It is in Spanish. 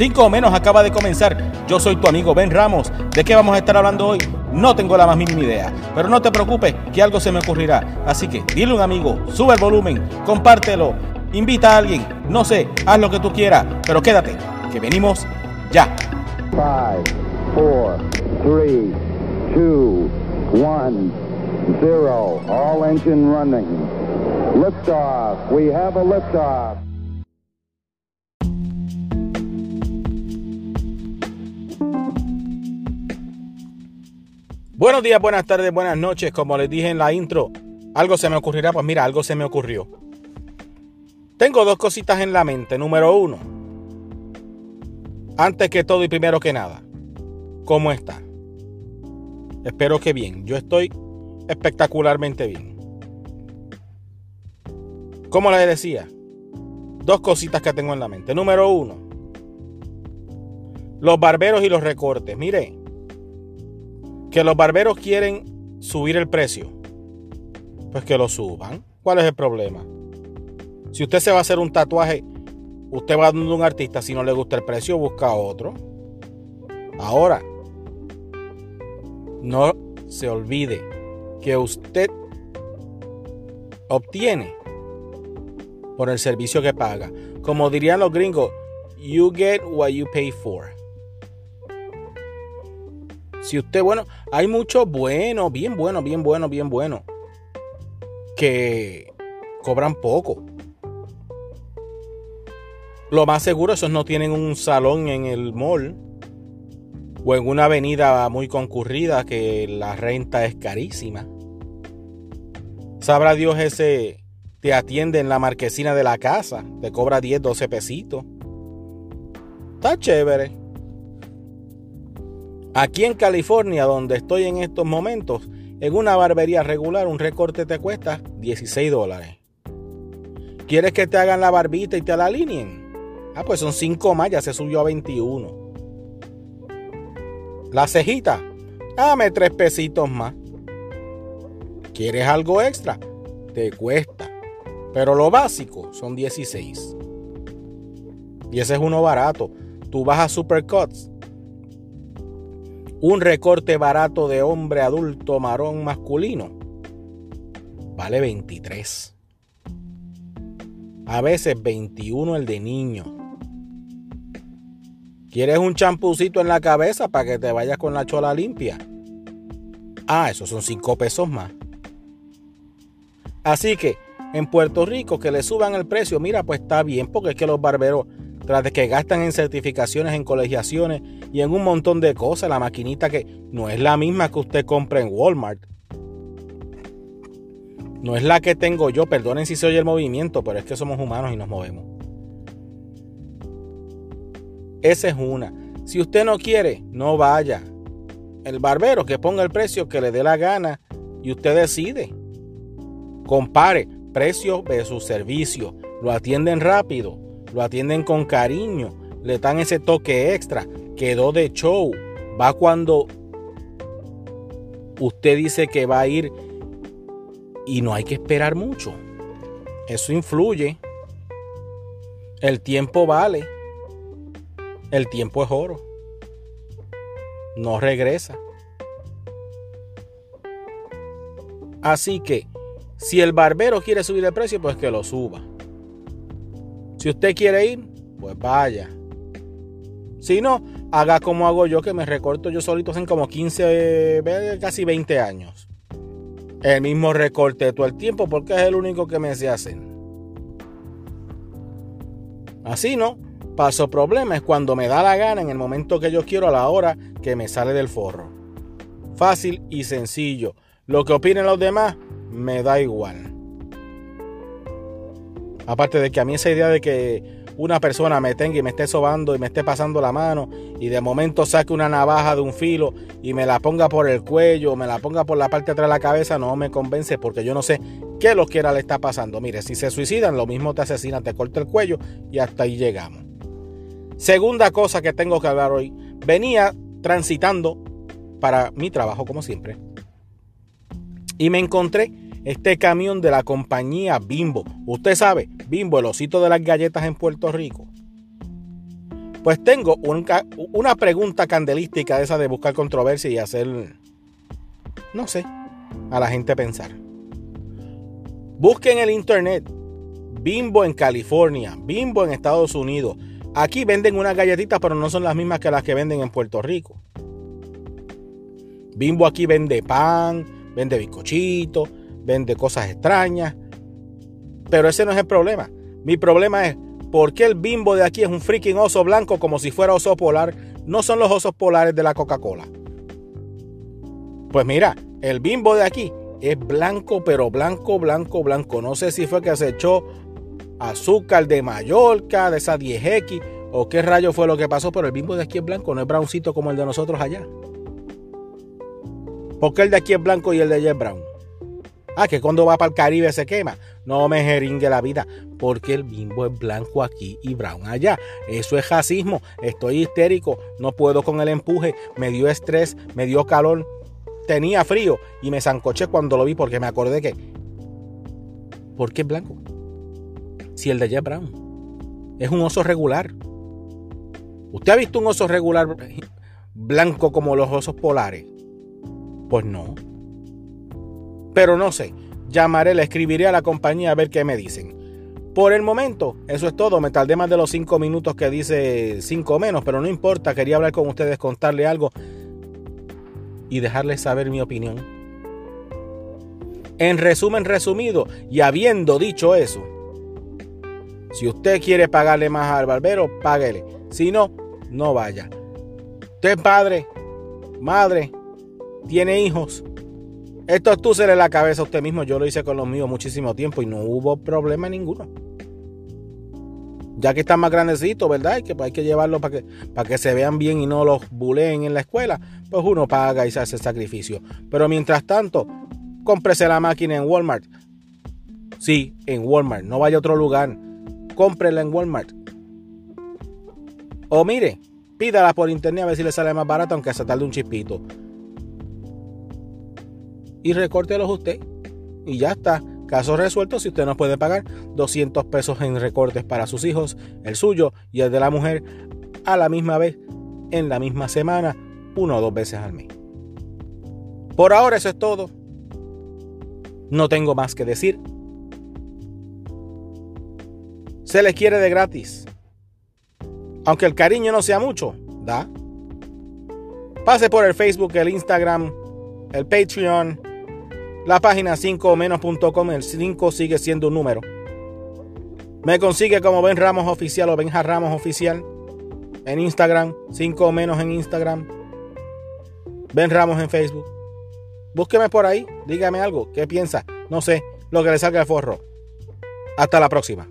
5 o menos acaba de comenzar. Yo soy tu amigo Ben Ramos. ¿De qué vamos a estar hablando hoy? No tengo la más mínima idea. Pero no te preocupes, que algo se me ocurrirá. Así que dile a un amigo, sube el volumen, compártelo, invita a alguien. No sé, haz lo que tú quieras, pero quédate, que venimos ya. 5, 4, 3, 2, 1, 0. All engine running. Liftoff. We have a liftoff. Buenos días, buenas tardes, buenas noches. Como les dije en la intro, algo se me ocurrirá. Pues mira, algo se me ocurrió. Tengo dos cositas en la mente. Número uno, antes que todo y primero que nada, ¿cómo está? Espero que bien. Yo estoy espectacularmente bien. Como les decía, dos cositas que tengo en la mente. Número uno, los barberos y los recortes. Mire, que los barberos quieren subir el precio. Pues que lo suban. ¿Cuál es el problema? Si usted se va a hacer un tatuaje, usted va a un artista, si no le gusta el precio, busca otro. Ahora, no se olvide que usted obtiene por el servicio que paga. Como dirían los gringos, you get what you pay for. Si usted, bueno, hay muchos buenos, bien buenos, bien buenos, bien buenos, que cobran poco. Lo más seguro, esos no tienen un salón en el mall o en una avenida muy concurrida que la renta es carísima. Sabrá Dios ese te atiende en la marquesina de la casa, te cobra 10, 12 pesitos. Está chévere. Aquí en California, donde estoy en estos momentos, en una barbería regular un recorte te cuesta 16 dólares. ¿Quieres que te hagan la barbita y te la alineen? Ah, pues son 5 más, ya se subió a 21. La cejita, dame 3 pesitos más. ¿Quieres algo extra? Te cuesta. Pero lo básico son 16. Y ese es uno barato. Tú vas a Supercuts un recorte barato de hombre adulto marrón masculino vale 23. A veces 21 el de niño. ¿Quieres un champucito en la cabeza para que te vayas con la chola limpia? Ah, esos son 5 pesos más. Así que en Puerto Rico que le suban el precio, mira, pues está bien, porque es que los barberos tras de que gastan en certificaciones, en colegiaciones y en un montón de cosas, la maquinita que no es la misma que usted compra en Walmart. No es la que tengo yo, perdonen si se oye el movimiento, pero es que somos humanos y nos movemos. Esa es una. Si usted no quiere, no vaya. El barbero que ponga el precio que le dé la gana y usted decide. Compare precio su servicio. Lo atienden rápido lo atienden con cariño, le dan ese toque extra, quedó de show, va cuando usted dice que va a ir y no hay que esperar mucho. Eso influye. El tiempo vale. El tiempo es oro. No regresa. Así que, si el barbero quiere subir el precio, pues que lo suba. Si usted quiere ir, pues vaya. Si no, haga como hago yo, que me recorto yo solito en como 15, casi 20 años. El mismo recorte todo el tiempo porque es el único que me se hacen. Así no, paso problema es cuando me da la gana en el momento que yo quiero a la hora que me sale del forro. Fácil y sencillo. Lo que opinen los demás me da igual. Aparte de que a mí esa idea de que una persona me tenga y me esté sobando y me esté pasando la mano y de momento saque una navaja de un filo y me la ponga por el cuello, me la ponga por la parte de atrás de la cabeza, no me convence porque yo no sé qué lo quiera le está pasando. Mire, si se suicidan, lo mismo te asesinan, te corta el cuello y hasta ahí llegamos. Segunda cosa que tengo que hablar hoy. Venía transitando para mi trabajo como siempre y me encontré este camión de la compañía Bimbo. Usted sabe, Bimbo, el osito de las galletas en Puerto Rico. Pues tengo una pregunta candelística de esa de buscar controversia y hacer, no sé, a la gente pensar. Busquen en el internet Bimbo en California, Bimbo en Estados Unidos. Aquí venden unas galletitas, pero no son las mismas que las que venden en Puerto Rico. Bimbo aquí vende pan, vende bizcochitos, vende cosas extrañas. Pero ese no es el problema. Mi problema es ¿Por qué el bimbo de aquí es un freaking oso blanco como si fuera oso polar? No son los osos polares de la Coca-Cola. Pues mira, el bimbo de aquí es blanco, pero blanco, blanco, blanco. No sé si fue que se echó azúcar de Mallorca, de esa 10X, o qué rayo fue lo que pasó, pero el bimbo de aquí es blanco, no es browncito como el de nosotros allá. ¿Por qué el de aquí es blanco y el de allá es brown? Ah, que cuando va para el Caribe se quema. No me jeringue la vida, porque el bimbo es blanco aquí y brown allá. Eso es racismo. Estoy histérico, no puedo con el empuje. Me dio estrés, me dio calor. Tenía frío y me zancoché cuando lo vi porque me acordé que. ¿Por qué es blanco? Si el de allá es brown. Es un oso regular. ¿Usted ha visto un oso regular blanco como los osos polares? Pues no. Pero no sé, llamaré, le escribiré a la compañía a ver qué me dicen. Por el momento, eso es todo. Me tardé más de los 5 minutos que dice 5 menos, pero no importa. Quería hablar con ustedes, contarle algo y dejarles saber mi opinión. En resumen, resumido, y habiendo dicho eso, si usted quiere pagarle más al barbero, páguele. Si no, no vaya. Usted padre, madre, tiene hijos, esto tú se le la cabeza a usted mismo. Yo lo hice con los míos muchísimo tiempo y no hubo problema ninguno. Ya que están más grandecitos, ¿verdad? Y que hay que llevarlos para que, para que se vean bien y no los buleen en la escuela. Pues uno paga y se hace el sacrificio. Pero mientras tanto, cómprese la máquina en Walmart. Sí, en Walmart. No vaya a otro lugar. Cómprela en Walmart. O mire, pídala por internet a ver si le sale más barato, aunque se tarde un chispito y recórtelos usted. Y ya está. Caso resuelto, si usted no puede pagar 200 pesos en recortes para sus hijos, el suyo y el de la mujer, a la misma vez, en la misma semana, uno o dos veces al mes. Por ahora eso es todo. No tengo más que decir. Se les quiere de gratis. Aunque el cariño no sea mucho, da. Pase por el Facebook, el Instagram, el Patreon, la página 5menos.com, el 5 sigue siendo un número. Me consigue como Ben Ramos Oficial o Benja Ramos Oficial en Instagram, 5 menos en Instagram, Ben Ramos en Facebook. Búsqueme por ahí, dígame algo, ¿qué piensa? No sé, lo que le salga el forro. Hasta la próxima.